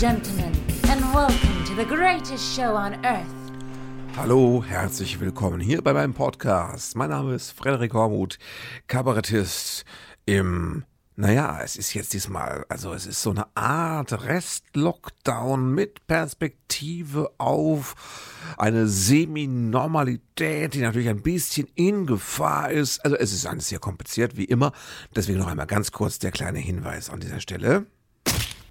gentlemen, and welcome to the greatest show on earth. Hallo, herzlich willkommen hier bei meinem Podcast. Mein Name ist Frederik Hormuth, Kabarettist im naja, es ist jetzt diesmal, also es ist so eine Art Rest-Lockdown mit Perspektive auf eine Semi-Normalität, die natürlich ein bisschen in Gefahr ist. Also es ist alles sehr kompliziert, wie immer. Deswegen noch einmal ganz kurz der kleine Hinweis an dieser Stelle.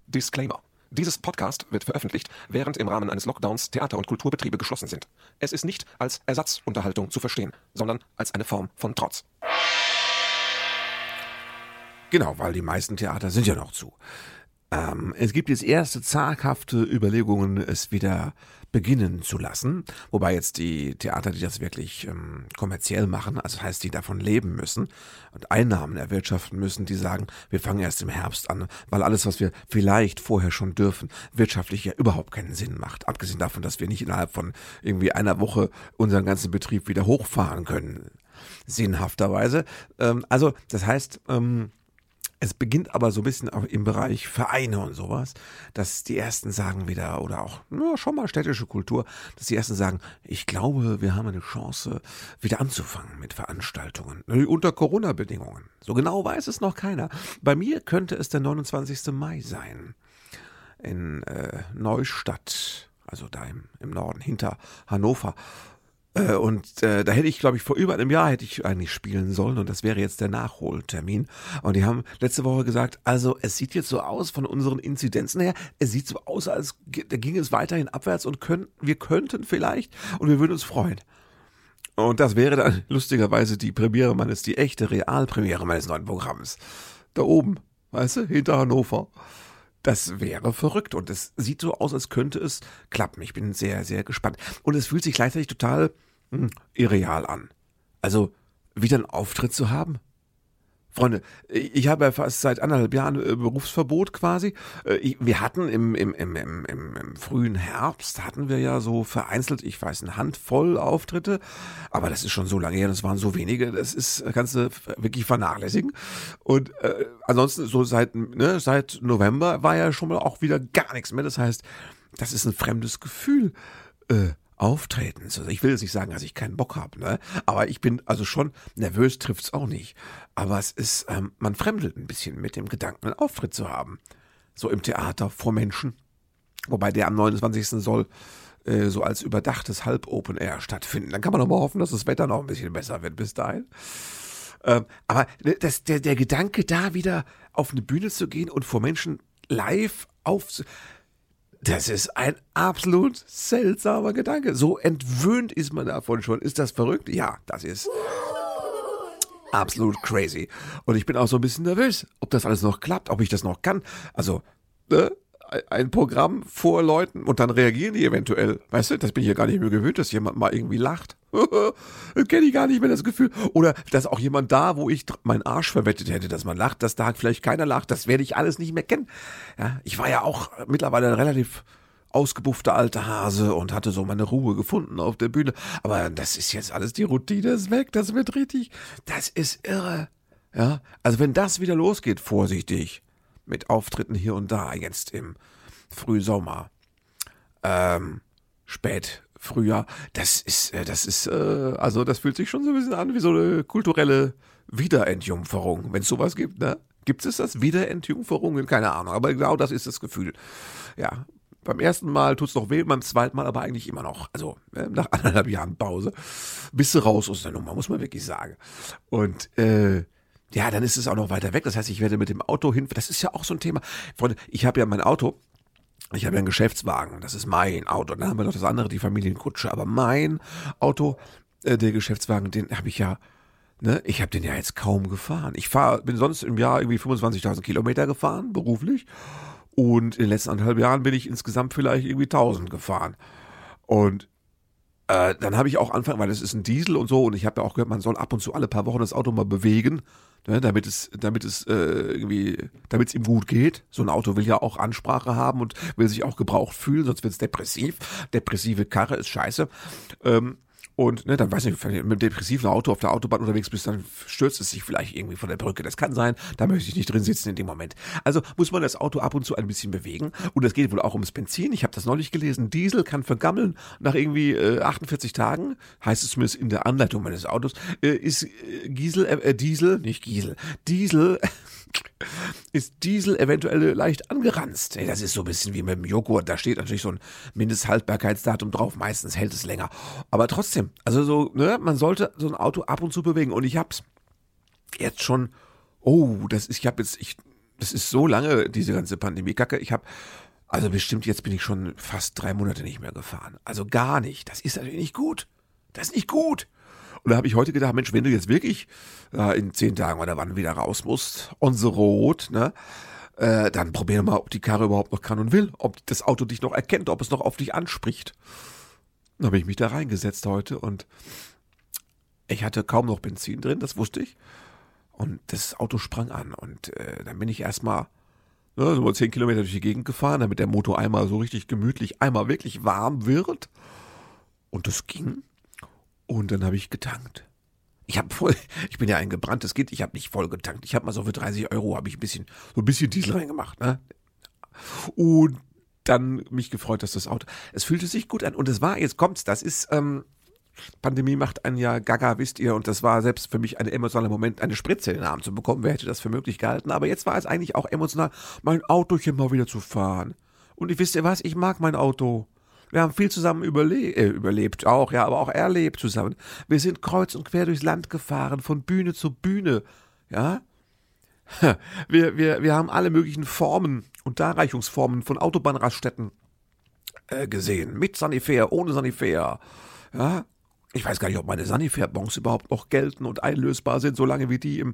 Disclaimer. Dieses Podcast wird veröffentlicht, während im Rahmen eines Lockdowns Theater- und Kulturbetriebe geschlossen sind. Es ist nicht als Ersatzunterhaltung zu verstehen, sondern als eine Form von Trotz. Genau, weil die meisten Theater sind ja noch zu. Ähm, es gibt jetzt erste zaghafte Überlegungen, es wieder beginnen zu lassen. Wobei jetzt die Theater, die das wirklich ähm, kommerziell machen, also heißt, die davon leben müssen und Einnahmen erwirtschaften müssen, die sagen, wir fangen erst im Herbst an, weil alles, was wir vielleicht vorher schon dürfen, wirtschaftlich ja überhaupt keinen Sinn macht. Abgesehen davon, dass wir nicht innerhalb von irgendwie einer Woche unseren ganzen Betrieb wieder hochfahren können. Sinnhafterweise. Ähm, also, das heißt, ähm, es beginnt aber so ein bisschen auch im Bereich Vereine und sowas, dass die ersten sagen wieder, oder auch ja, schon mal städtische Kultur, dass die ersten sagen, ich glaube, wir haben eine Chance, wieder anzufangen mit Veranstaltungen. Unter Corona-Bedingungen. So genau weiß es noch keiner. Bei mir könnte es der 29. Mai sein. In äh, Neustadt, also da im, im Norden, hinter Hannover. Äh, und äh, da hätte ich, glaube ich, vor über einem Jahr hätte ich eigentlich spielen sollen und das wäre jetzt der Nachholtermin. Und die haben letzte Woche gesagt, also es sieht jetzt so aus von unseren Inzidenzen her, es sieht so aus, als da ging es weiterhin abwärts und können, wir könnten vielleicht und wir würden uns freuen. Und das wäre dann lustigerweise die Premiere meines, die echte Realpremiere meines neuen Programms. Da oben, weißt du, hinter Hannover. Das wäre verrückt und es sieht so aus, als könnte es klappen. Ich bin sehr, sehr gespannt. Und es fühlt sich gleichzeitig total hm, irreal an. Also wieder einen Auftritt zu haben. Freunde, ich habe ja fast seit anderthalb Jahren äh, Berufsverbot quasi. Äh, wir hatten im, im, im, im, im frühen Herbst, hatten wir ja so vereinzelt, ich weiß, eine Handvoll Auftritte, aber das ist schon so lange her, das waren so wenige, das ist, kannst du wirklich vernachlässigen. Und äh, ansonsten so seit, ne, seit November war ja schon mal auch wieder gar nichts mehr. Das heißt, das ist ein fremdes Gefühl. Äh, Auftretens. Also ich will jetzt nicht sagen, dass ich keinen Bock habe, ne? Aber ich bin also schon nervös trifft's auch nicht. Aber es ist, ähm, man fremdelt ein bisschen mit dem Gedanken, einen Auftritt zu haben. So im Theater vor Menschen. Wobei der am 29. soll äh, so als überdachtes Halb-Open Air stattfinden. Dann kann man mal hoffen, dass das Wetter noch ein bisschen besser wird bis dahin. Ähm, aber ne, das, der, der Gedanke, da wieder auf eine Bühne zu gehen und vor Menschen live auf das ist ein absolut seltsamer Gedanke. So entwöhnt ist man davon schon. Ist das verrückt? Ja, das ist absolut crazy. Und ich bin auch so ein bisschen nervös, ob das alles noch klappt, ob ich das noch kann. Also, ne? ein Programm vor Leuten und dann reagieren die eventuell. Weißt du, das bin ich ja gar nicht mehr gewöhnt, dass jemand mal irgendwie lacht. kenne ich gar nicht mehr das Gefühl. Oder dass auch jemand da, wo ich meinen Arsch verwettet hätte, dass man lacht, dass da vielleicht keiner lacht, das werde ich alles nicht mehr kennen. Ja, ich war ja auch mittlerweile ein relativ ausgebuffter alter Hase und hatte so meine Ruhe gefunden auf der Bühne. Aber das ist jetzt alles, die Routine ist weg, das wird richtig, das ist irre. Ja, also wenn das wieder losgeht, vorsichtig mit Auftritten hier und da, jetzt im Frühsommer, ähm, spät Frühjahr. Das ist, äh, das ist, äh, also das fühlt sich schon so ein bisschen an wie so eine kulturelle Wiederentjungferung, wenn es sowas gibt, ne? Gibt es das? Wiederentjungferung? Keine Ahnung, aber genau das ist das Gefühl. Ja, beim ersten Mal tut es noch weh, beim zweiten Mal aber eigentlich immer noch. Also äh, nach anderthalb Jahren Pause bist du raus aus der Nummer, muss man wirklich sagen. Und äh, ja, dann ist es auch noch weiter weg. Das heißt, ich werde mit dem Auto hin. Das ist ja auch so ein Thema. Freunde, ich habe ja mein Auto. Ich habe ja einen Geschäftswagen. Das ist mein Auto. Dann haben wir noch das andere, die Familienkutsche. Aber mein Auto, äh, der Geschäftswagen, den habe ich ja. Ne, ich habe den ja jetzt kaum gefahren. Ich fahr, bin sonst im Jahr irgendwie 25.000 Kilometer gefahren, beruflich. Und in den letzten anderthalb Jahren bin ich insgesamt vielleicht irgendwie 1000 gefahren. Und äh, dann habe ich auch anfangen, weil das ist ein Diesel und so, und ich habe ja auch gehört, man soll ab und zu alle paar Wochen das Auto mal bewegen ne, damit es, damit es äh, irgendwie, damit es ihm gut geht. So ein Auto will ja auch Ansprache haben und will sich auch gebraucht fühlen, sonst wird es depressiv. Depressive Karre ist scheiße. Ähm, Und ne, dann weiß ich nicht, wenn du mit einem depressiven Auto auf der Autobahn unterwegs bist, dann stürzt es sich vielleicht irgendwie von der Brücke. Das kann sein, da möchte ich nicht drin sitzen in dem Moment. Also muss man das Auto ab und zu ein bisschen bewegen. Und es geht wohl auch ums Benzin. Ich habe das neulich gelesen. Diesel kann vergammeln nach irgendwie äh, 48 Tagen, heißt es zumindest in der Anleitung meines Autos, äh, ist äh, Giesel, äh, Diesel, nicht Giesel, Diesel ist Diesel eventuell leicht angeranzt. Ey, das ist so ein bisschen wie mit dem Joghurt. Da steht natürlich so ein Mindesthaltbarkeitsdatum drauf. Meistens hält es länger. Aber trotzdem, also so, ne, man sollte so ein Auto ab und zu bewegen. Und ich hab's jetzt schon, oh, das ist, ich hab jetzt, ich, das ist so lange, diese ganze Pandemie-Kacke. Ich hab, also bestimmt jetzt bin ich schon fast drei Monate nicht mehr gefahren. Also gar nicht. Das ist natürlich nicht gut. Das ist nicht gut. Und da habe ich heute gedacht, Mensch, wenn du jetzt wirklich äh, in zehn Tagen oder wann wieder raus musst, on the road, ne, äh, dann probier mal, ob die Karre überhaupt noch kann und will, ob das Auto dich noch erkennt, ob es noch auf dich anspricht. Dann habe ich mich da reingesetzt heute und ich hatte kaum noch Benzin drin, das wusste ich. Und das Auto sprang an und äh, dann bin ich erstmal ne, so zehn Kilometer durch die Gegend gefahren, damit der Motor einmal so richtig gemütlich, einmal wirklich warm wird. Und das ging. Und dann habe ich getankt. Ich habe voll, ich bin ja ein gebranntes Kind, ich habe nicht voll getankt. Ich habe mal so für 30 Euro habe ich ein bisschen, so ein bisschen Diesel reingemacht, ne? Und dann mich gefreut, dass das Auto, es fühlte sich gut an. Und es war, jetzt kommt's, das ist, ähm, Pandemie macht einen ja gaga, wisst ihr, und das war selbst für mich ein emotionaler Moment, eine Spritze in den Arm zu bekommen. Wer hätte das für möglich gehalten? Aber jetzt war es eigentlich auch emotional, mein Autochen mal wieder zu fahren. Und ich wisst ihr was, ich mag mein Auto. Wir haben viel zusammen überle äh, überlebt, auch, ja, aber auch erlebt zusammen. Wir sind kreuz und quer durchs Land gefahren, von Bühne zu Bühne, ja. Wir, wir, wir haben alle möglichen Formen und Darreichungsformen von Autobahnraststätten äh, gesehen. Mit Sanifair, ohne Sanifair, ja. Ich weiß gar nicht, ob meine Sanifair-Bons überhaupt noch gelten und einlösbar sind, solange wie die im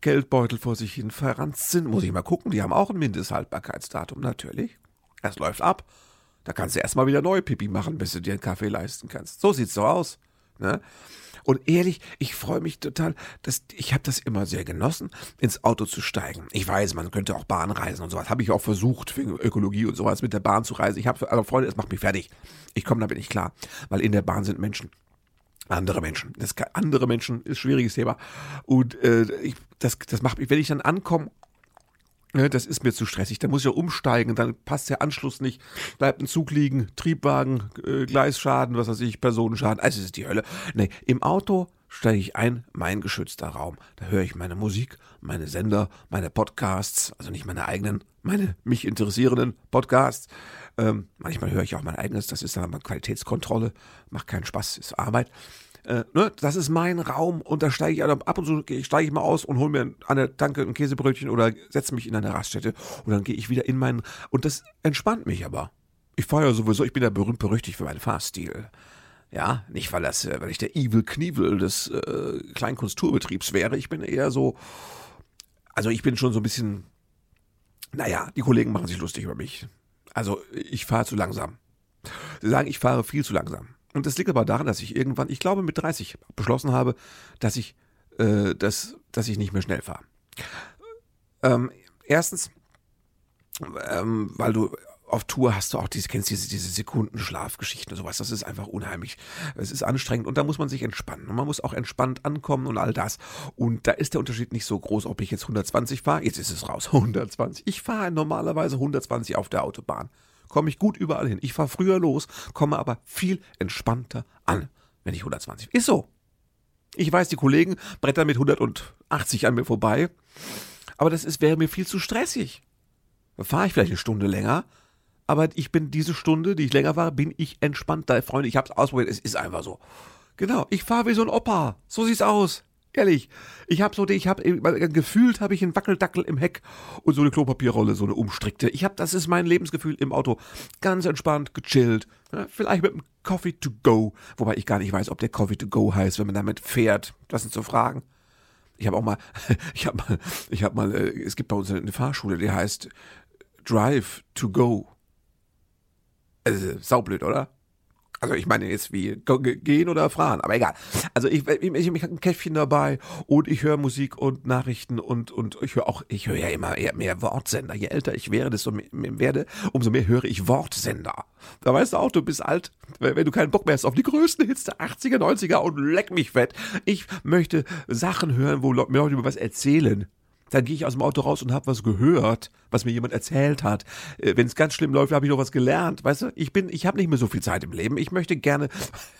Geldbeutel vor sich hin verranzt sind. Muss ich mal gucken, die haben auch ein Mindesthaltbarkeitsdatum, natürlich. Es läuft ab. Da kannst du erstmal wieder neue Pipi machen, bis du dir einen Kaffee leisten kannst. So sieht's so aus. Ne? Und ehrlich, ich freue mich total, dass ich habe das immer sehr genossen, ins Auto zu steigen. Ich weiß, man könnte auch Bahn reisen und sowas. Habe ich auch versucht, wegen Ökologie und sowas mit der Bahn zu reisen. Ich habe, aber Freunde, es macht mich fertig. Ich komme damit nicht klar, weil in der Bahn sind Menschen. Andere Menschen. Das andere Menschen ist ein schwieriges Thema. Und äh, ich, das, das macht mich, wenn ich dann ankomme das ist mir zu stressig. Da muss ich ja umsteigen, dann passt der Anschluss nicht, bleibt ein Zug liegen, Triebwagen, äh, Gleisschaden, was weiß ich, Personenschaden. Also es ist die Hölle. Nee, im Auto steige ich ein, mein geschützter Raum. Da höre ich meine Musik, meine Sender, meine Podcasts, also nicht meine eigenen, meine mich interessierenden Podcasts. Ähm, manchmal höre ich auch mein eigenes, das ist dann aber Qualitätskontrolle, macht keinen Spaß, ist Arbeit äh, ne, das ist mein Raum und da steige ich also ab und zu steige ich mal aus und hole mir an der Tanke ein Käsebrötchen oder setze mich in eine Raststätte und dann gehe ich wieder in meinen und das entspannt mich aber. Ich fahre ja sowieso, ich bin ja berühmt berüchtigt für meinen Fahrstil. Ja, nicht weil das, äh, weil ich der Evil Knievel des äh, Kleinkunstturbetriebs wäre. Ich bin eher so, also ich bin schon so ein bisschen, naja, die Kollegen machen sich lustig über mich. Also ich fahre zu langsam. Sie sagen, ich fahre viel zu langsam. Und das liegt aber daran, dass ich irgendwann, ich glaube mit 30 beschlossen habe, dass ich, äh, dass, dass ich nicht mehr schnell fahre. Ähm, erstens, ähm, weil du auf Tour hast du auch diese, kennst diese, diese Sekundenschlafgeschichten und sowas. Das ist einfach unheimlich. Es ist anstrengend und da muss man sich entspannen. Und man muss auch entspannt ankommen und all das. Und da ist der Unterschied nicht so groß, ob ich jetzt 120 fahre. Jetzt ist es raus. 120. Ich fahre normalerweise 120 auf der Autobahn komme ich gut überall hin. Ich fahre früher los, komme aber viel entspannter an, wenn ich 120. Ist so. Ich weiß, die Kollegen brettern mit 180 an mir vorbei, aber das ist, wäre mir viel zu stressig. Da fahre ich vielleicht eine Stunde länger, aber ich bin diese Stunde, die ich länger war, bin ich entspannter. Freunde, ich habe es ausprobiert, es ist einfach so. Genau, ich fahre wie so ein Opa. So sieht's aus. Ehrlich, ich habe so, ich habe gefühlt habe ich einen Wackeldackel im Heck und so eine Klopapierrolle, so eine umstrickte. Ich habe, das ist mein Lebensgefühl im Auto, ganz entspannt, gechillt, ja, vielleicht mit einem Coffee to go, wobei ich gar nicht weiß, ob der Coffee to go heißt, wenn man damit fährt. Das sind so Fragen. Ich habe auch mal, ich habe mal, ich habe mal, äh, es gibt bei uns eine Fahrschule, die heißt Drive to go. Also, saublöd, oder? Also ich meine jetzt wie gehen oder fahren, aber egal. Also ich, ich, ich, ich habe ein Käffchen dabei und ich höre Musik und Nachrichten und und ich höre auch, ich höre ja immer eher mehr Wortsender. Je älter ich werde, desto mehr, werde, umso mehr höre ich Wortsender. Da weißt du auch, du bist alt, wenn du keinen Bock mehr hast auf die größten Hits der 80er, 90er und leck mich fett. Ich möchte Sachen hören, wo mir Leute über was erzählen. Dann gehe ich aus dem Auto raus und habe was gehört, was mir jemand erzählt hat. Äh, Wenn es ganz schlimm läuft, habe ich noch was gelernt. Weißt du, ich bin, ich habe nicht mehr so viel Zeit im Leben. Ich möchte gerne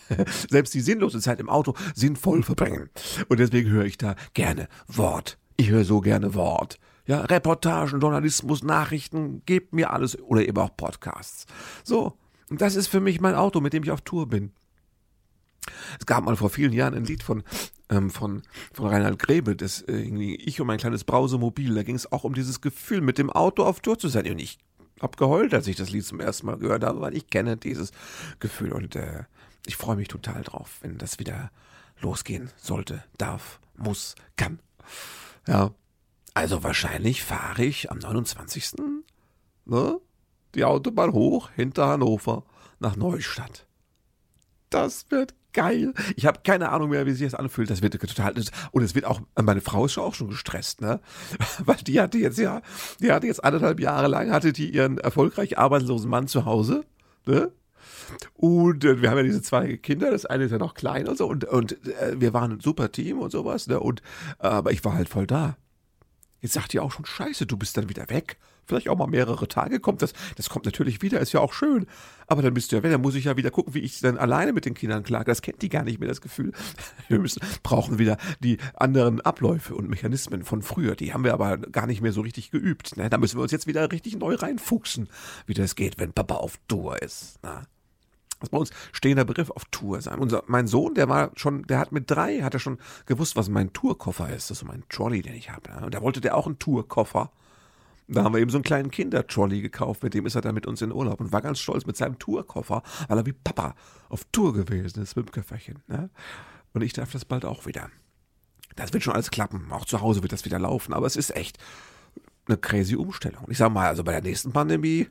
selbst die sinnlose Zeit im Auto sinnvoll verbringen. Und deswegen höre ich da gerne Wort. Ich höre so gerne Wort. Ja, Reportagen, Journalismus, Nachrichten, gebt mir alles oder eben auch Podcasts. So, und das ist für mich mein Auto, mit dem ich auf Tour bin. Es gab mal vor vielen Jahren ein Lied von ähm, von, von Reinhard Grebe, das äh, irgendwie Ich und mein kleines Brausemobil, da ging es auch um dieses Gefühl, mit dem Auto auf Tour zu sein. Und ich hab geheult, als ich das Lied zum ersten Mal gehört habe, weil ich kenne dieses Gefühl und äh, ich freue mich total drauf, wenn das wieder losgehen sollte, darf, muss, kann. Ja, also wahrscheinlich fahre ich am 29. Ne, die Autobahn hoch hinter Hannover nach Neustadt. Das wird geil. Ich habe keine Ahnung mehr, wie sich das anfühlt. Das wird total und es wird auch meine Frau ist schon auch schon gestresst, ne? Weil die hatte jetzt ja, die hatte jetzt anderthalb Jahre lang hatte die ihren erfolgreich arbeitslosen Mann zu Hause, ne? Und äh, wir haben ja diese zwei Kinder, das eine ist ja noch klein und so und und äh, wir waren ein super Team und sowas, ne? Und äh, aber ich war halt voll da. Jetzt sagt ihr auch schon Scheiße, du bist dann wieder weg vielleicht auch mal mehrere Tage kommt. Das, das kommt natürlich wieder, ist ja auch schön. Aber dann bist du ja weg, dann muss ich ja wieder gucken, wie ich dann alleine mit den Kindern klage. Das kennt die gar nicht mehr, das Gefühl. Wir müssen, brauchen wieder die anderen Abläufe und Mechanismen von früher. Die haben wir aber gar nicht mehr so richtig geübt. Ne? Da müssen wir uns jetzt wieder richtig neu reinfuchsen, wie das geht, wenn Papa auf Tour ist. Ne? Das ist bei uns stehender Begriff auf Tour sein. Unser, mein Sohn, der war schon, der hat mit drei, hat er schon gewusst, was mein Tourkoffer ist. Das ist so mein Trolley, den ich habe. Und da wollte der auch einen Tourkoffer. Da haben wir eben so einen kleinen Kindertrolley gekauft, mit dem ist er dann mit uns in Urlaub und war ganz stolz mit seinem Tourkoffer, weil er wie Papa auf Tour gewesen ist mit dem Köfferchen. Ne? Und ich darf das bald auch wieder. Das wird schon alles klappen. Auch zu Hause wird das wieder laufen, aber es ist echt eine crazy Umstellung. Ich sag mal, also bei der nächsten Pandemie,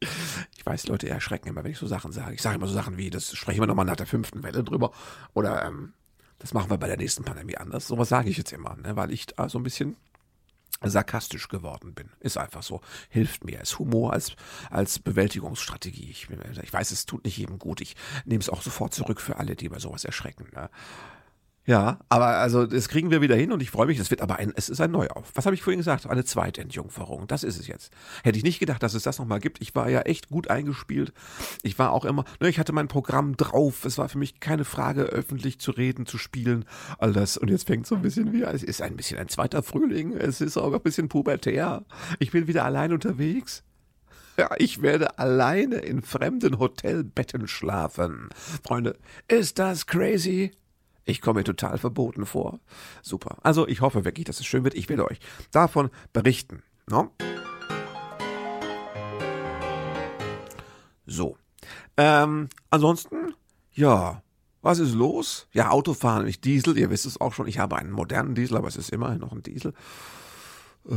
ich weiß, Leute erschrecken immer, wenn ich so Sachen sage. Ich sage immer so Sachen wie, das sprechen wir nochmal nach der fünften Welle drüber. Oder ähm, das machen wir bei der nächsten Pandemie anders. Sowas sage ich jetzt immer, ne? weil ich da so ein bisschen sarkastisch geworden bin. Ist einfach so. Hilft mir als Humor, als, als Bewältigungsstrategie. Ich, ich weiß, es tut nicht jedem gut. Ich nehme es auch sofort zurück für alle, die bei sowas erschrecken. Ne? Ja, aber also das kriegen wir wieder hin und ich freue mich. Es wird aber ein, es ist ein Neuauf. Was habe ich vorhin gesagt? Eine Zweitentjungferung. Das ist es jetzt. Hätte ich nicht gedacht, dass es das nochmal gibt. Ich war ja echt gut eingespielt. Ich war auch immer, ne, ich hatte mein Programm drauf. Es war für mich keine Frage, öffentlich zu reden, zu spielen, all das. Und jetzt fängt so ein bisschen wie, es ist ein bisschen ein zweiter Frühling. Es ist auch ein bisschen pubertär. Ich bin wieder allein unterwegs. Ja, ich werde alleine in fremden Hotelbetten schlafen. Freunde, ist das crazy? Ich komme mir total verboten vor. Super. Also ich hoffe wirklich, dass es schön wird. Ich werde euch davon berichten. No? So. Ähm, ansonsten, ja, was ist los? Ja, Autofahren, ich Diesel, ihr wisst es auch schon. Ich habe einen modernen Diesel, aber es ist immerhin noch ein Diesel. Äh,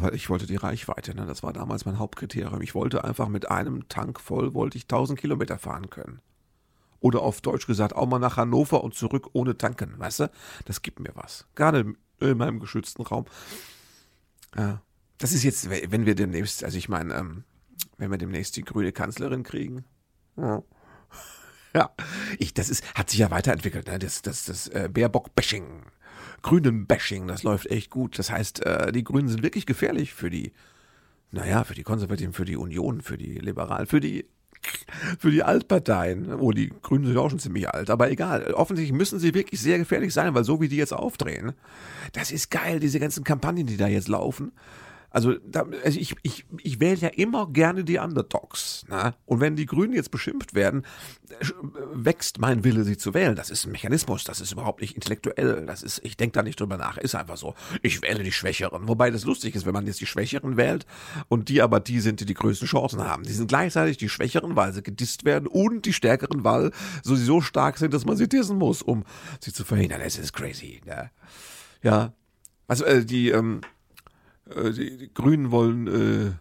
weil ich wollte die Reichweite, ne? das war damals mein Hauptkriterium. Ich wollte einfach mit einem Tank voll, wollte ich 1000 Kilometer fahren können. Oder auf Deutsch gesagt, auch mal nach Hannover und zurück ohne tanken, weißt du? Das gibt mir was. Gerade in meinem geschützten Raum. Das ist jetzt, wenn wir demnächst, also ich meine, ähm, wenn wir demnächst die grüne Kanzlerin kriegen. Ja. Ja, ich, das ist, hat sich ja weiterentwickelt, ne? Das, das, das äh, Baerbock-Bashing, Grünen-Bashing, das läuft echt gut. Das heißt, äh, die Grünen sind wirklich gefährlich für die, naja, für die Konservativen, für die Union, für die Liberalen, für die für die Altparteien. Oh, die Grünen sind auch schon ziemlich alt, aber egal. Offensichtlich müssen sie wirklich sehr gefährlich sein, weil so wie die jetzt aufdrehen, das ist geil, diese ganzen Kampagnen, die da jetzt laufen. Also, da, also ich, ich, ich wähle ja immer gerne die Underdogs. Ne? Und wenn die Grünen jetzt beschimpft werden, wächst mein Wille, sie zu wählen. Das ist ein Mechanismus, das ist überhaupt nicht intellektuell. Das ist, ich denke da nicht drüber nach, ist einfach so. Ich wähle die Schwächeren. Wobei das lustig ist, wenn man jetzt die Schwächeren wählt und die aber die sind, die die größten Chancen haben. Die sind gleichzeitig die Schwächeren, weil sie gedisst werden und die Stärkeren, weil sie so stark sind, dass man sie dissen muss, um sie zu verhindern. Es ist crazy. Ne? Ja. Also äh, die, ähm, äh, die, die Grünen wollen äh,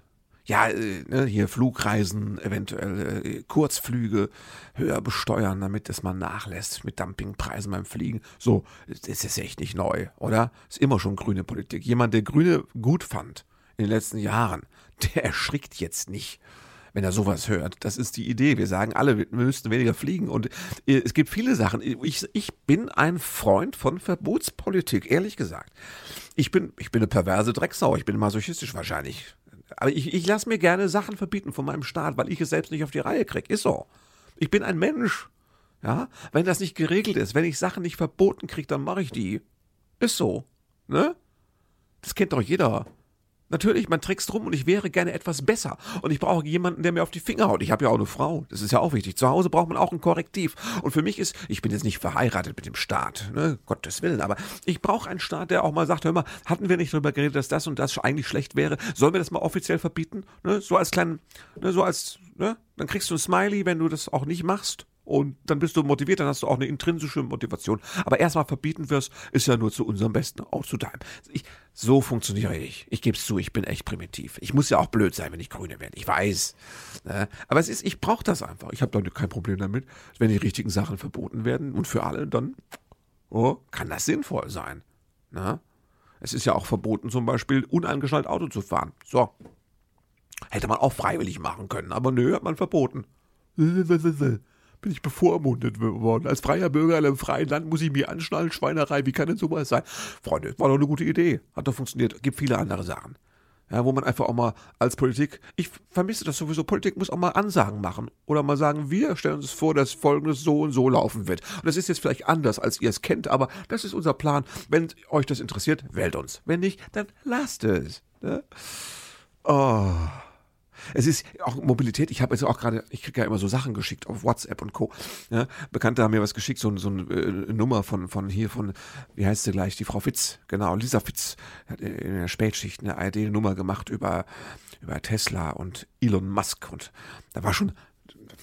Ja, äh, ne, hier Flugreisen, eventuell äh, Kurzflüge höher besteuern, damit es mal nachlässt mit Dumpingpreisen beim Fliegen. So, das ist echt nicht neu, oder? Ist immer schon grüne Politik. Jemand, der Grüne gut fand in den letzten Jahren, der erschrickt jetzt nicht wenn er sowas hört. Das ist die Idee. Wir sagen alle, wir müssten weniger fliegen. Und äh, es gibt viele Sachen. Ich, ich bin ein Freund von Verbotspolitik, ehrlich gesagt. Ich bin, ich bin eine perverse Drecksau. Ich bin masochistisch wahrscheinlich. Aber ich, ich lasse mir gerne Sachen verbieten von meinem Staat, weil ich es selbst nicht auf die Reihe kriege. Ist so. Ich bin ein Mensch. Ja, wenn das nicht geregelt ist, wenn ich Sachen nicht verboten kriege, dann mache ich die. Ist so. Ne? Das kennt doch jeder. Natürlich, man trickst rum und ich wäre gerne etwas besser. Und ich brauche jemanden, der mir auf die Finger haut. Ich habe ja auch eine Frau. Das ist ja auch wichtig. Zu Hause braucht man auch ein Korrektiv. Und für mich ist, ich bin jetzt nicht verheiratet mit dem Staat, ne? Gottes Willen, aber ich brauche einen Staat, der auch mal sagt, hör mal, hatten wir nicht darüber geredet, dass das und das eigentlich schlecht wäre? Sollen wir das mal offiziell verbieten? Ne? So als kleinen, ne? so als, ne? Dann kriegst du ein Smiley, wenn du das auch nicht machst und dann bist du motiviert, dann hast du auch eine intrinsische Motivation. Aber erstmal verbieten wirst, ist ja nur zu unserem Besten, auch zu deinem. Ich, so funktioniere ich. Ich gebe es zu, ich bin echt primitiv. Ich muss ja auch blöd sein, wenn ich Grüne werde. Ich weiß. Ne? Aber es ist, ich brauche das einfach. Ich habe da kein Problem damit, wenn die richtigen Sachen verboten werden und für alle, dann oh, kann das sinnvoll sein. Ne? Es ist ja auch verboten, zum Beispiel unangeschnallt Auto zu fahren. So. Hätte man auch freiwillig machen können, aber nö, hat man verboten bin ich bevormundet worden. Als freier Bürger in einem freien Land muss ich mir anschnallen, Schweinerei, wie kann denn sowas sein? Freunde, war doch eine gute Idee. Hat doch funktioniert. Gibt viele andere Sachen. Ja, wo man einfach auch mal als Politik, ich vermisse das sowieso, Politik muss auch mal Ansagen machen. Oder mal sagen, wir stellen uns vor, dass folgendes so und so laufen wird. Und das ist jetzt vielleicht anders, als ihr es kennt, aber das ist unser Plan. Wenn euch das interessiert, wählt uns. Wenn nicht, dann lasst es. Ne? Oh. Es ist auch Mobilität. Ich habe jetzt auch gerade, ich kriege ja immer so Sachen geschickt auf WhatsApp und Co. Ja, Bekannte haben mir was geschickt, so, so eine äh, Nummer von, von hier, von, wie heißt sie gleich, die Frau Fitz, genau, Lisa Fitz hat in der Spätschicht eine ARD-Nummer gemacht über, über Tesla und Elon Musk. Und da war schon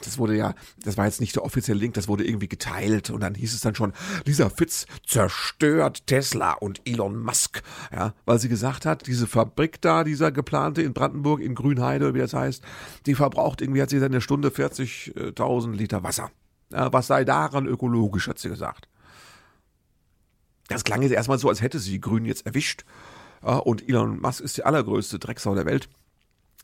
das wurde ja, das war jetzt nicht der offizielle Link, das wurde irgendwie geteilt und dann hieß es dann schon, Lisa Fitz zerstört Tesla und Elon Musk, ja, weil sie gesagt hat, diese Fabrik da, dieser geplante in Brandenburg, in Grünheide, wie das heißt, die verbraucht irgendwie, hat sie in der Stunde 40.000 Liter Wasser. Ja, was sei daran ökologisch, hat sie gesagt. Das klang jetzt erstmal so, als hätte sie die Grünen jetzt erwischt. Und Elon Musk ist die allergrößte Drecksau der Welt.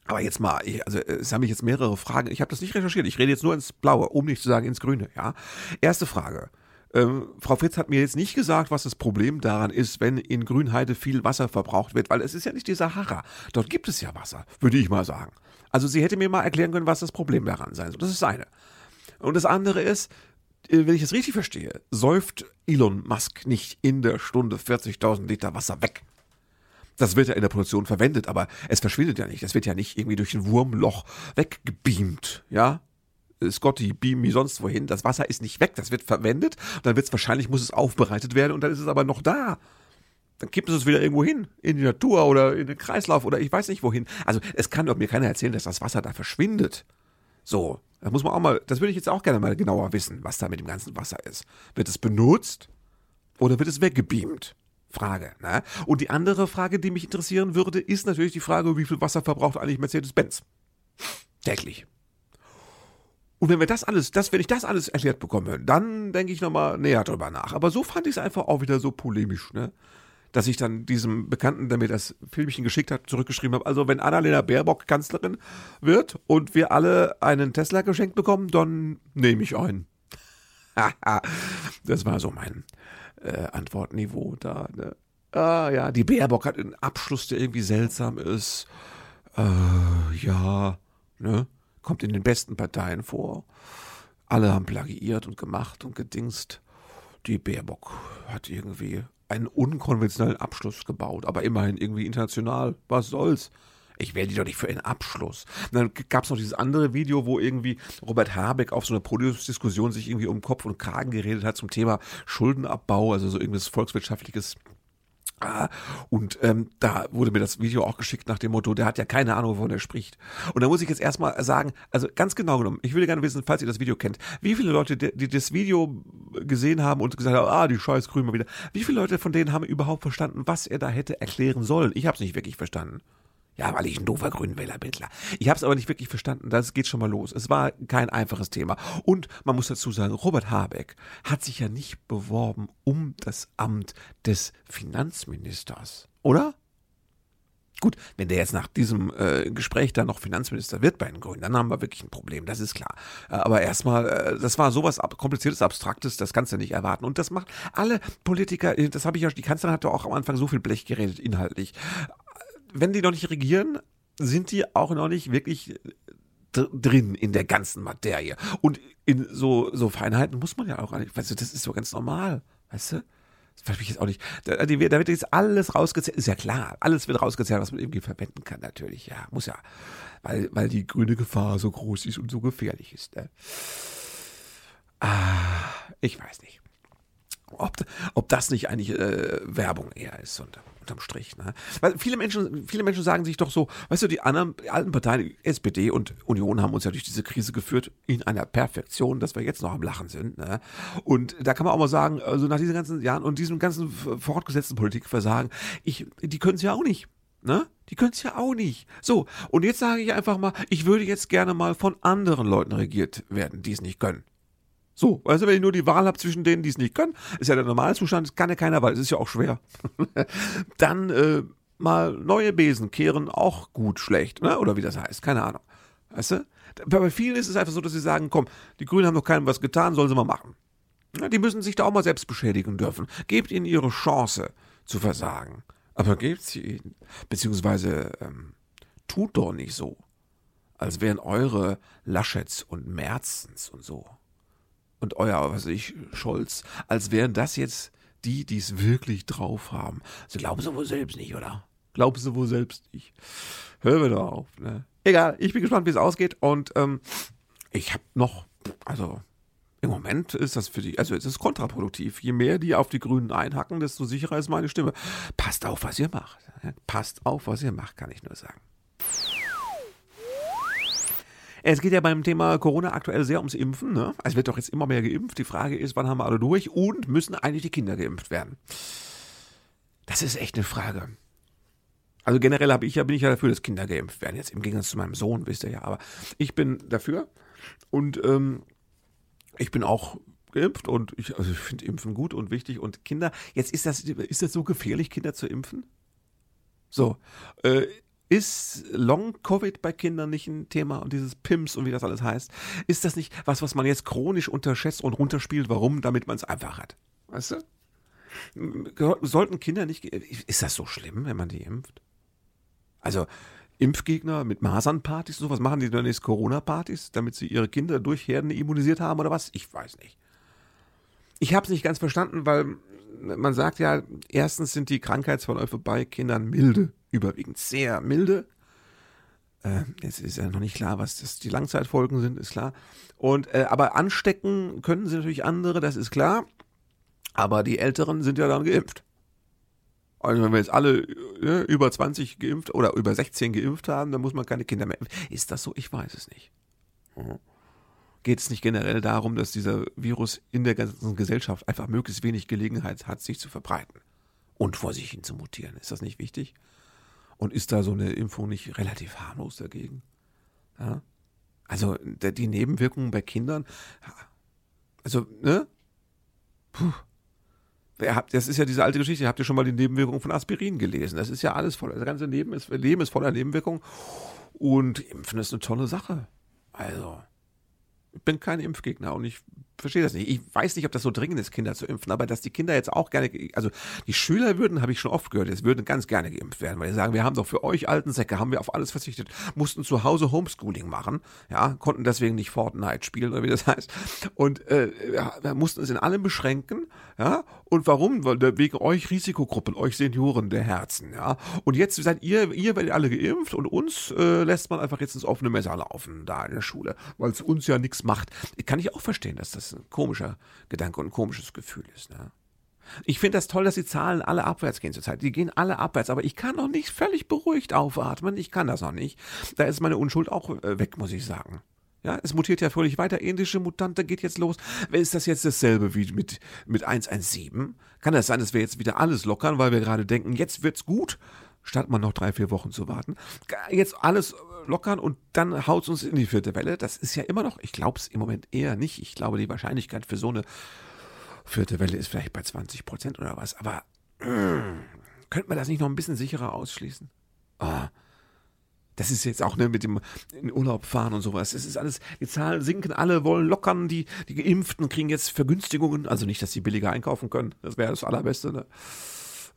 Aber jetzt mal, ich, also es haben mich jetzt mehrere Fragen. Ich habe das nicht recherchiert. Ich rede jetzt nur ins Blaue, um nicht zu sagen ins Grüne. Ja. Erste Frage. Ähm, Frau Fritz hat mir jetzt nicht gesagt, was das Problem daran ist, wenn in Grünheide viel Wasser verbraucht wird, weil es ist ja nicht die Sahara. Dort gibt es ja Wasser, würde ich mal sagen. Also sie hätte mir mal erklären können, was das Problem daran sein soll. Das ist eine. Und das andere ist, äh, wenn ich es richtig verstehe, säuft Elon Musk nicht in der Stunde 40.000 Liter Wasser weg. Das wird ja in der Produktion verwendet, aber es verschwindet ja nicht. Es wird ja nicht irgendwie durch ein Wurmloch weggebeamt, ja? Scotty, beam mich sonst wohin. Das Wasser ist nicht weg, das wird verwendet. Dann wird es wahrscheinlich, muss es aufbereitet werden und dann ist es aber noch da. Dann kippt es wieder irgendwo hin, in die Natur oder in den Kreislauf oder ich weiß nicht wohin. Also es kann doch mir keiner erzählen, dass das Wasser da verschwindet. So, da muss man auch mal, das würde ich jetzt auch gerne mal genauer wissen, was da mit dem ganzen Wasser ist. Wird es benutzt oder wird es weggebeamt? Frage. Ne? Und die andere Frage, die mich interessieren würde, ist natürlich die Frage, wie viel Wasser verbraucht eigentlich Mercedes-Benz? Täglich. Und wenn wir das alles, das, wenn ich das alles erklärt bekomme, dann denke ich nochmal näher drüber nach. Aber so fand ich es einfach auch wieder so polemisch, ne? Dass ich dann diesem Bekannten, der mir das Filmchen geschickt hat, zurückgeschrieben habe. Also, wenn Annalena Baerbock Kanzlerin wird und wir alle einen Tesla geschenkt bekommen, dann nehme ich einen. das war so mein, äh, Antwortniveau da. Ne? Ah ja, die Baerbock hat einen Abschluss, der irgendwie seltsam ist. Äh, ja, ne? Kommt in den besten Parteien vor. Alle haben plagiiert und gemacht und gedingst. Die Baerbock hat irgendwie einen unkonventionellen Abschluss gebaut, aber immerhin irgendwie international. Was soll's? Ich wähle die doch nicht für einen Abschluss. Und dann gab es noch dieses andere Video, wo irgendwie Robert Habeck auf so einer Podiumsdiskussion sich irgendwie um Kopf und Kragen geredet hat zum Thema Schuldenabbau, also so irgendwas volkswirtschaftliches Ah, und ähm, da wurde mir das Video auch geschickt nach dem Motto, der hat ja keine Ahnung, wovon er spricht. Und da muss ich jetzt erstmal sagen, also ganz genau genommen, ich würde gerne wissen, falls ihr das Video kennt, wie viele Leute, die, die das Video gesehen haben und gesagt haben, ah, die scheiß Grün mal wieder, wie viele Leute von denen haben überhaupt verstanden, was er da hätte erklären sollen? Ich habe es nicht wirklich verstanden. Ja, weil ich ein doofer Grünwähler bin, klar. Ich habe es aber nicht wirklich verstanden. Das geht schon mal los. Es war kein einfaches Thema. Und man muss dazu sagen, Robert Habeck hat sich ja nicht beworben um das Amt des Finanzministers, oder? Gut, wenn der jetzt nach diesem äh, Gespräch dann noch Finanzminister wird bei den Grünen, dann haben wir wirklich ein Problem, das ist klar. Äh, aber erstmal, äh, das war sowas ab kompliziertes, abstraktes, das kannst du nicht erwarten. Und das macht alle Politiker, äh, das habe ich ja, die Kanzlerin hatte auch am Anfang so viel Blech geredet, inhaltlich. Wenn die noch nicht regieren, sind die auch noch nicht wirklich drin in der ganzen Materie. Und in so, so Feinheiten muss man ja auch, weißt du, das ist so ganz normal, weißt du? Das verstehe ich jetzt auch nicht. Da, da wird jetzt alles rausgezählt. Ist ja klar, alles wird rausgezählt, was man irgendwie verwenden kann, natürlich. Ja, muss ja. Weil, weil die grüne Gefahr so groß ist und so gefährlich ist. Ne? Ah, ich weiß nicht. Ob, ob das nicht eigentlich äh, Werbung eher ist. Und, unterm Strich. Ne? Weil viele Menschen, viele Menschen sagen sich doch so, weißt du, die anderen die alten Parteien, SPD und Union haben uns ja durch diese Krise geführt in einer Perfektion, dass wir jetzt noch am Lachen sind. Ne? Und da kann man auch mal sagen, also nach diesen ganzen Jahren und diesem ganzen fortgesetzten Politikversagen, ich, die können es ja auch nicht. Ne? Die können es ja auch nicht. So, und jetzt sage ich einfach mal, ich würde jetzt gerne mal von anderen Leuten regiert werden, die es nicht können. So, also wenn ich nur die Wahl habe zwischen denen, die es nicht können, ist ja der Normalzustand, das kann ja keiner, weil es ist ja auch schwer. Dann äh, mal neue Besen kehren auch gut, schlecht, ne? oder wie das heißt, keine Ahnung. Weißt du? Bei vielen ist es einfach so, dass sie sagen, komm, die Grünen haben noch keinem was getan, sollen sie mal machen. Ja, die müssen sich da auch mal selbst beschädigen dürfen. Gebt ihnen ihre Chance zu versagen. Aber gebt sie ihnen. Beziehungsweise ähm, tut doch nicht so, als wären eure Laschets und Merzens und so und euer, was weiß ich, Scholz, als wären das jetzt die, die es wirklich drauf haben. Also glauben sie wohl selbst nicht, oder? Glauben sie wohl selbst nicht. Hören wir doch auf. Ne? Egal, ich bin gespannt, wie es ausgeht und ähm, ich habe noch, also im Moment ist das für die, also es ist kontraproduktiv. Je mehr die auf die Grünen einhacken, desto sicherer ist meine Stimme. Passt auf, was ihr macht. Passt auf, was ihr macht, kann ich nur sagen. Es geht ja beim Thema Corona aktuell sehr ums Impfen. Ne? Also wird doch jetzt immer mehr geimpft. Die Frage ist, wann haben wir alle durch und müssen eigentlich die Kinder geimpft werden? Das ist echt eine Frage. Also generell ich ja, bin ich ja dafür, dass Kinder geimpft werden. Jetzt im Gegensatz zu meinem Sohn, wisst ihr ja. Aber ich bin dafür und ähm, ich bin auch geimpft und ich, also ich finde Impfen gut und wichtig und Kinder. Jetzt ist das, ist das so gefährlich, Kinder zu impfen? So, äh, ist Long-Covid bei Kindern nicht ein Thema und dieses PIMS und wie das alles heißt? Ist das nicht was, was man jetzt chronisch unterschätzt und runterspielt? Warum? Damit man es einfach hat. Weißt du? Sollten Kinder nicht. Ist das so schlimm, wenn man die impft? Also, Impfgegner mit Masernpartys, sowas machen die dann jetzt Corona-Partys, damit sie ihre Kinder durch Herden immunisiert haben oder was? Ich weiß nicht. Ich habe es nicht ganz verstanden, weil man sagt ja, erstens sind die Krankheitsverläufe bei Kindern milde überwiegend sehr milde. Äh, jetzt ist ja noch nicht klar, was das die Langzeitfolgen sind, ist klar. Und äh, aber anstecken können sie natürlich andere, das ist klar. Aber die Älteren sind ja dann geimpft. Also wenn wir jetzt alle äh, über 20 geimpft oder über 16 geimpft haben, dann muss man keine Kinder mehr impfen. Ist das so? Ich weiß es nicht. Mhm. Geht es nicht generell darum, dass dieser Virus in der ganzen Gesellschaft einfach möglichst wenig Gelegenheit hat, sich zu verbreiten und vor sich hin zu mutieren? Ist das nicht wichtig? Und ist da so eine Impfung nicht relativ harmlos dagegen? Ja? Also die Nebenwirkungen bei Kindern, also, ne? Puh. Das ist ja diese alte Geschichte. Habt ihr schon mal die Nebenwirkungen von Aspirin gelesen? Das ist ja alles voll. Das ganze Leben ist, Leben ist voller Nebenwirkungen. Und Impfen ist eine tolle Sache. Also, bin kein Impfgegner und ich verstehe das nicht. Ich weiß nicht, ob das so dringend ist, Kinder zu impfen, aber dass die Kinder jetzt auch gerne, also die Schüler würden, habe ich schon oft gehört, jetzt würden ganz gerne geimpft werden, weil sie sagen, wir haben doch für euch alten Säcke, haben wir auf alles verzichtet, mussten zu Hause Homeschooling machen, ja, konnten deswegen nicht Fortnite spielen oder wie das heißt und äh, wir mussten es in allem beschränken, ja, und warum? Weil wegen euch Risikogruppen, euch Senioren der Herzen, ja, und jetzt seid ihr, ihr werdet alle geimpft und uns äh, lässt man einfach jetzt ins offene Messer laufen da in der Schule, weil es uns ja nichts macht. Kann ich auch verstehen, dass das ein komischer Gedanke und ein komisches Gefühl ist. Ne? Ich finde das toll, dass die Zahlen alle abwärts gehen zurzeit. Die gehen alle abwärts, aber ich kann noch nicht völlig beruhigt aufatmen. Ich kann das noch nicht. Da ist meine Unschuld auch äh, weg, muss ich sagen. Ja, es mutiert ja völlig weiter. Indische Mutante geht jetzt los. Ist das jetzt dasselbe wie mit, mit 117? Kann das sein, dass wir jetzt wieder alles lockern, weil wir gerade denken, jetzt wird's gut? Statt mal noch drei, vier Wochen zu warten. Jetzt alles lockern und dann haut uns in die vierte Welle. Das ist ja immer noch, ich glaube es im Moment eher nicht. Ich glaube, die Wahrscheinlichkeit für so eine vierte Welle ist vielleicht bei 20 Prozent oder was. Aber mm, könnte man das nicht noch ein bisschen sicherer ausschließen? Oh, das ist jetzt auch ne, mit dem in Urlaub fahren und sowas. Es ist alles, die Zahlen sinken, alle wollen lockern, die, die Geimpften kriegen jetzt Vergünstigungen. Also nicht, dass sie billiger einkaufen können. Das wäre das Allerbeste. Ne?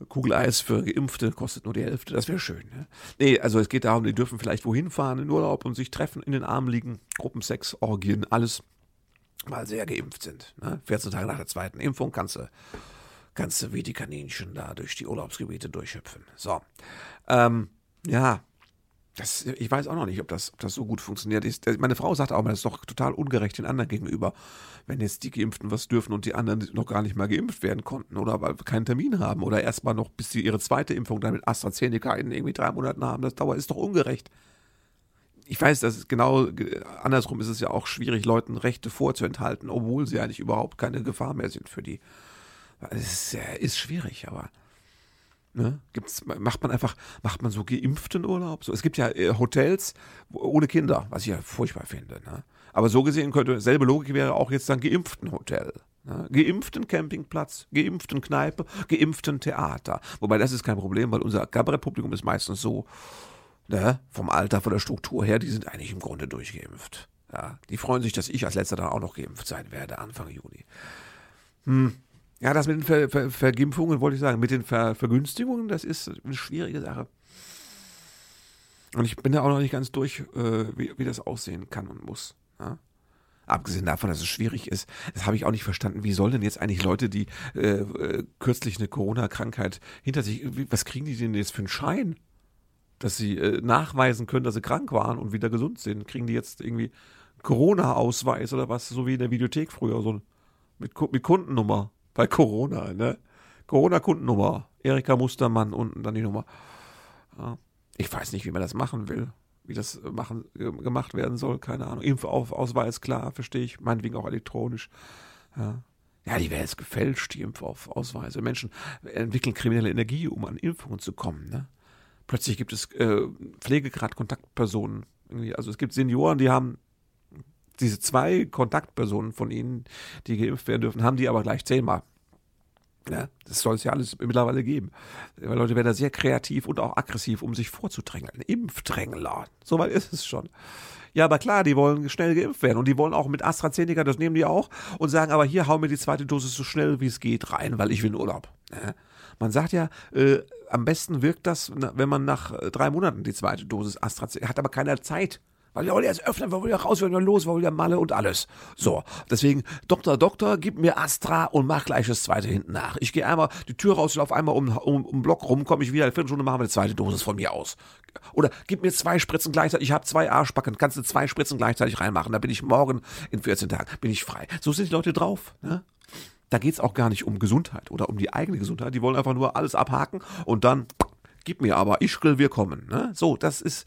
Kugeleis für Geimpfte kostet nur die Hälfte. Das wäre schön. Ne? Nee, also es geht darum, die dürfen vielleicht wohin fahren in Urlaub und sich treffen, in den Armen liegen. Gruppensex, Orgien, alles, weil sie ja geimpft sind. Ne? 14 Tage nach der zweiten Impfung kannst du, kannst du wie die Kaninchen da durch die Urlaubsgebiete durchhüpfen. So. Ähm, ja, das, ich weiß auch noch nicht, ob das, ob das so gut funktioniert. Ich, meine Frau sagt auch, das ist doch total ungerecht den anderen gegenüber, wenn jetzt die Geimpften was dürfen und die anderen noch gar nicht mal geimpft werden konnten oder weil keinen Termin haben oder erstmal noch, bis sie ihre zweite Impfung dann mit AstraZeneca in irgendwie drei Monaten haben. Das dauert, ist doch ungerecht. Ich weiß, dass genau andersrum ist es ja auch schwierig, Leuten Rechte vorzuenthalten, obwohl sie eigentlich überhaupt keine Gefahr mehr sind für die. Es ist, ist schwierig, aber Ne? Gibt's, macht man einfach, macht man so geimpften Urlaub? So, es gibt ja äh, Hotels ohne Kinder, was ich ja furchtbar finde. Ne? Aber so gesehen könnte, selbe Logik wäre auch jetzt dann geimpften Hotel. Ne? Geimpften Campingplatz, geimpften Kneipe, geimpften Theater. Wobei das ist kein Problem, weil unser Kabarettpublikum ist meistens so, ne? vom Alter, von der Struktur her, die sind eigentlich im Grunde durchgeimpft. Ja? Die freuen sich, dass ich als letzter dann auch noch geimpft sein werde, Anfang Juni. Hm. Ja, das mit den Ver Ver Vergimpfungen wollte ich sagen. Mit den Ver Vergünstigungen, das ist eine schwierige Sache. Und ich bin da auch noch nicht ganz durch, äh, wie, wie das aussehen kann und muss. Ja? Abgesehen davon, dass es schwierig ist, das habe ich auch nicht verstanden. Wie sollen denn jetzt eigentlich Leute, die äh, äh, kürzlich eine Corona-Krankheit hinter sich, was kriegen die denn jetzt für einen Schein? Dass sie äh, nachweisen können, dass sie krank waren und wieder gesund sind. Kriegen die jetzt irgendwie Corona-Ausweis oder was, so wie in der Videothek früher, so mit, mit Kundennummer bei Corona, ne? Corona-Kundennummer. Erika Mustermann unten dann die Nummer. Ich weiß nicht, wie man das machen will. Wie das machen, gemacht werden soll, keine Ahnung. Impfausweis, klar, verstehe ich. Meinetwegen auch elektronisch. Ja. Ja, die wäre jetzt gefälscht, die Impfausweise. Menschen entwickeln kriminelle Energie, um an Impfungen zu kommen. Ne? Plötzlich gibt es äh, Pflegegrad-Kontaktpersonen. Also es gibt Senioren, die haben diese zwei Kontaktpersonen von ihnen, die geimpft werden dürfen, haben die aber gleich zehnmal. Ja, das soll es ja alles mittlerweile geben. Weil Leute werden da sehr kreativ und auch aggressiv, um sich vorzudrängeln. Impfdrängler. Soweit ist es schon. Ja, aber klar, die wollen schnell geimpft werden und die wollen auch mit AstraZeneca, das nehmen die auch und sagen, aber hier hau mir die zweite Dosis so schnell wie es geht rein, weil ich will in Urlaub. Ja. Man sagt ja, äh, am besten wirkt das, wenn man nach äh, drei Monaten die zweite Dosis AstraZeneca hat, aber keiner Zeit weil wir wollen jetzt öffnen, wir wollen ja raus, wir wollen los, wir wollen ja Malle und alles. So, deswegen, Doktor, Doktor, gib mir Astra und mach gleich das zweite hinten nach. Ich gehe einmal die Tür raus, ich laufe einmal um, um, um Block rum, komme ich wieder, eine Viertelstunde machen wir eine zweite Dosis von mir aus. Oder gib mir zwei Spritzen gleichzeitig, ich habe zwei Arschbacken, kannst du zwei Spritzen gleichzeitig reinmachen, da bin ich morgen in 14 Tagen, bin ich frei. So sind die Leute drauf, ne? Da geht's auch gar nicht um Gesundheit oder um die eigene Gesundheit. Die wollen einfach nur alles abhaken und dann gib mir aber, ich will wir kommen. Ne? So, das ist,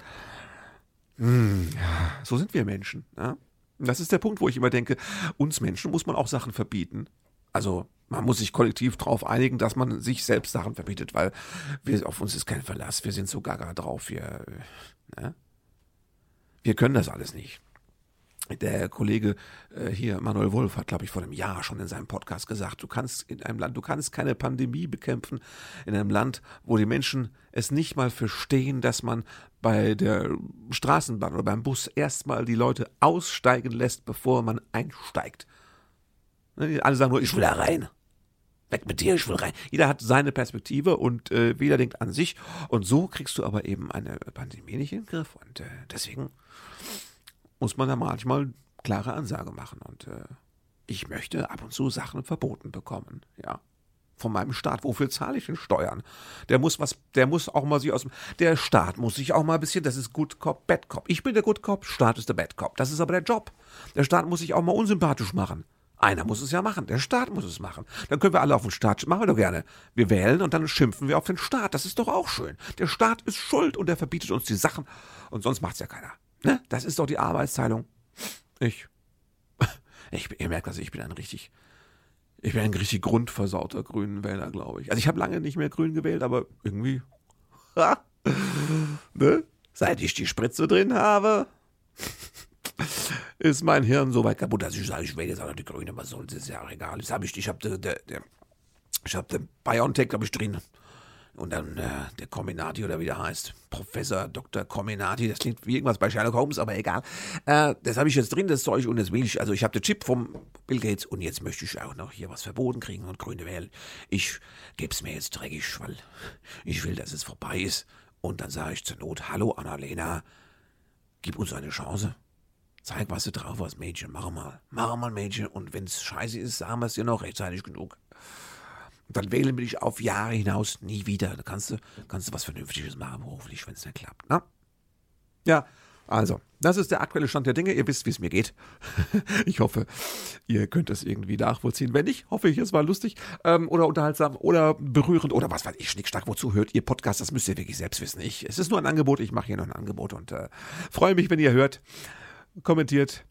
ja, so sind wir Menschen. Ja? Das ist der Punkt, wo ich immer denke, uns Menschen muss man auch Sachen verbieten. Also man muss sich kollektiv darauf einigen, dass man sich selbst Sachen verbietet, weil wir, auf uns ist kein Verlass. Wir sind so gaga drauf. Wir, ne? wir können das alles nicht. Der Kollege äh, hier, Manuel Wolf, hat, glaube ich, vor einem Jahr schon in seinem Podcast gesagt, du kannst in einem Land, du kannst keine Pandemie bekämpfen in einem Land, wo die Menschen es nicht mal verstehen, dass man bei der Straßenbahn oder beim Bus erstmal die Leute aussteigen lässt, bevor man einsteigt. Ne, alle sagen nur, ich will da rein. Weg mit dir, ich will rein. Jeder hat seine Perspektive und äh, jeder denkt an sich. Und so kriegst du aber eben eine Pandemie nicht in den Griff. Und äh, deswegen muss man da manchmal klare Ansage machen. Und äh, ich möchte ab und zu Sachen verboten bekommen, ja. Von meinem Staat. Wofür zahle ich denn Steuern? Der muss was, der muss auch mal sich aus dem, der Staat muss sich auch mal ein bisschen, das ist Good Cop, Bad Cop. Ich bin der Good Cop, Staat ist der Bad Cop. Das ist aber der Job. Der Staat muss sich auch mal unsympathisch machen. Einer muss es ja machen. Der Staat muss es machen. Dann können wir alle auf den Staat, machen wir doch gerne. Wir wählen und dann schimpfen wir auf den Staat. Das ist doch auch schön. Der Staat ist schuld und er verbietet uns die Sachen und sonst macht's ja keiner. Ne? Das ist doch die Arbeitsteilung. Ich. Ich, ihr merkt das, ich bin ein richtig, ich bin ein richtig grundversauter grünen Wähler, glaube ich. Also ich habe lange nicht mehr grün gewählt, aber irgendwie, ne? Seit ich die Spritze drin habe, ist mein Hirn so weit kaputt, dass ich sage, ich will jetzt auch noch die Grüne, soll das, ist ja auch egal. Das hab ich, ich habe de, de, de, ich hab den BioNTech, glaube ich, drin. Und dann äh, der Cominati oder wie der heißt. Professor Dr. Cominati, das klingt wie irgendwas bei Sherlock Holmes, aber egal. Äh, das habe ich jetzt drin, das Zeug, und das will ich. Also ich habe den Chip vom Bill Gates und jetzt möchte ich auch noch hier was verboten kriegen und Grüne wählen. Ich gebe es mir jetzt dreckig, weil ich will, dass es vorbei ist. Und dann sage ich zur Not, hallo Annalena, gib uns eine Chance. Zeig, was du drauf hast, Mädchen. Mach mal. Mach mal, Mädchen. Und wenn es scheiße ist, sagen wir es dir noch rechtzeitig genug. Und dann wählen wir dich auf Jahre hinaus nie wieder. Da kannst du, kannst du was Vernünftiges machen, beruflich, wenn es nicht klappt. Ne? Ja, also, das ist der aktuelle Stand der Dinge. Ihr wisst, wie es mir geht. ich hoffe, ihr könnt es irgendwie nachvollziehen. Wenn nicht, hoffe ich, es war lustig ähm, oder unterhaltsam oder berührend oder was weiß ich, schnickstark. Wozu hört ihr Podcast? Das müsst ihr wirklich selbst wissen. Ich, es ist nur ein Angebot. Ich mache hier noch ein Angebot und äh, freue mich, wenn ihr hört kommentiert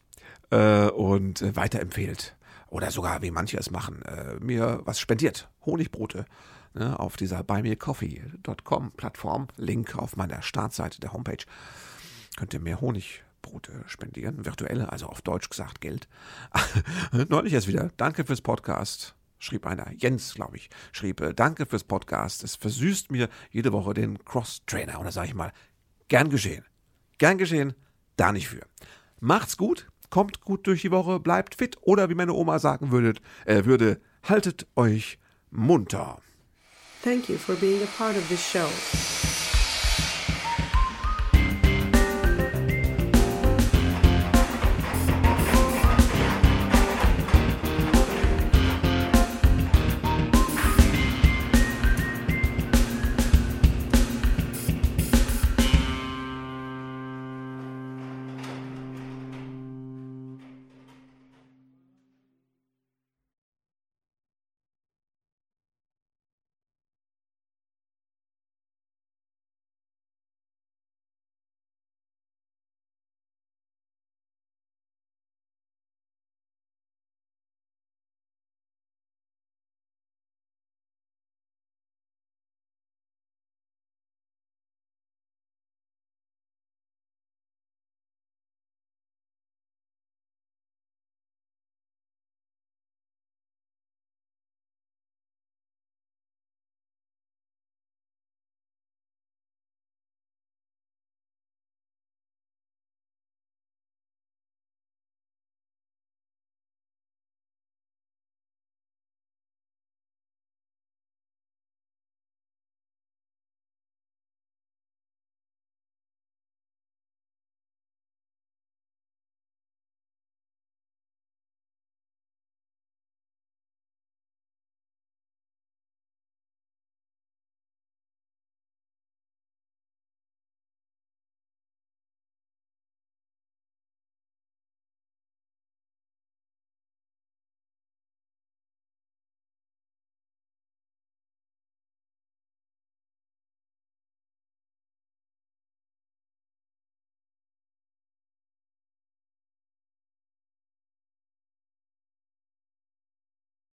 äh, und äh, weiterempfehlt. Oder sogar, wie manche es machen, äh, mir was spendiert. Honigbrote ne, auf dieser buymeacoffee.com Plattform. Link auf meiner Startseite der Homepage. Könnt ihr mir Honigbrote spendieren. Virtuelle, also auf Deutsch gesagt Geld. Neulich erst wieder. Danke fürs Podcast schrieb einer, Jens, glaube ich, schrieb, äh, danke fürs Podcast. Es versüßt mir jede Woche den Cross-Trainer. Und da sage ich mal, gern geschehen. Gern geschehen, da nicht für. Macht's gut, kommt gut durch die Woche, bleibt fit oder wie meine Oma sagen würde, äh, würde haltet euch munter. Thank you for being a part of this show.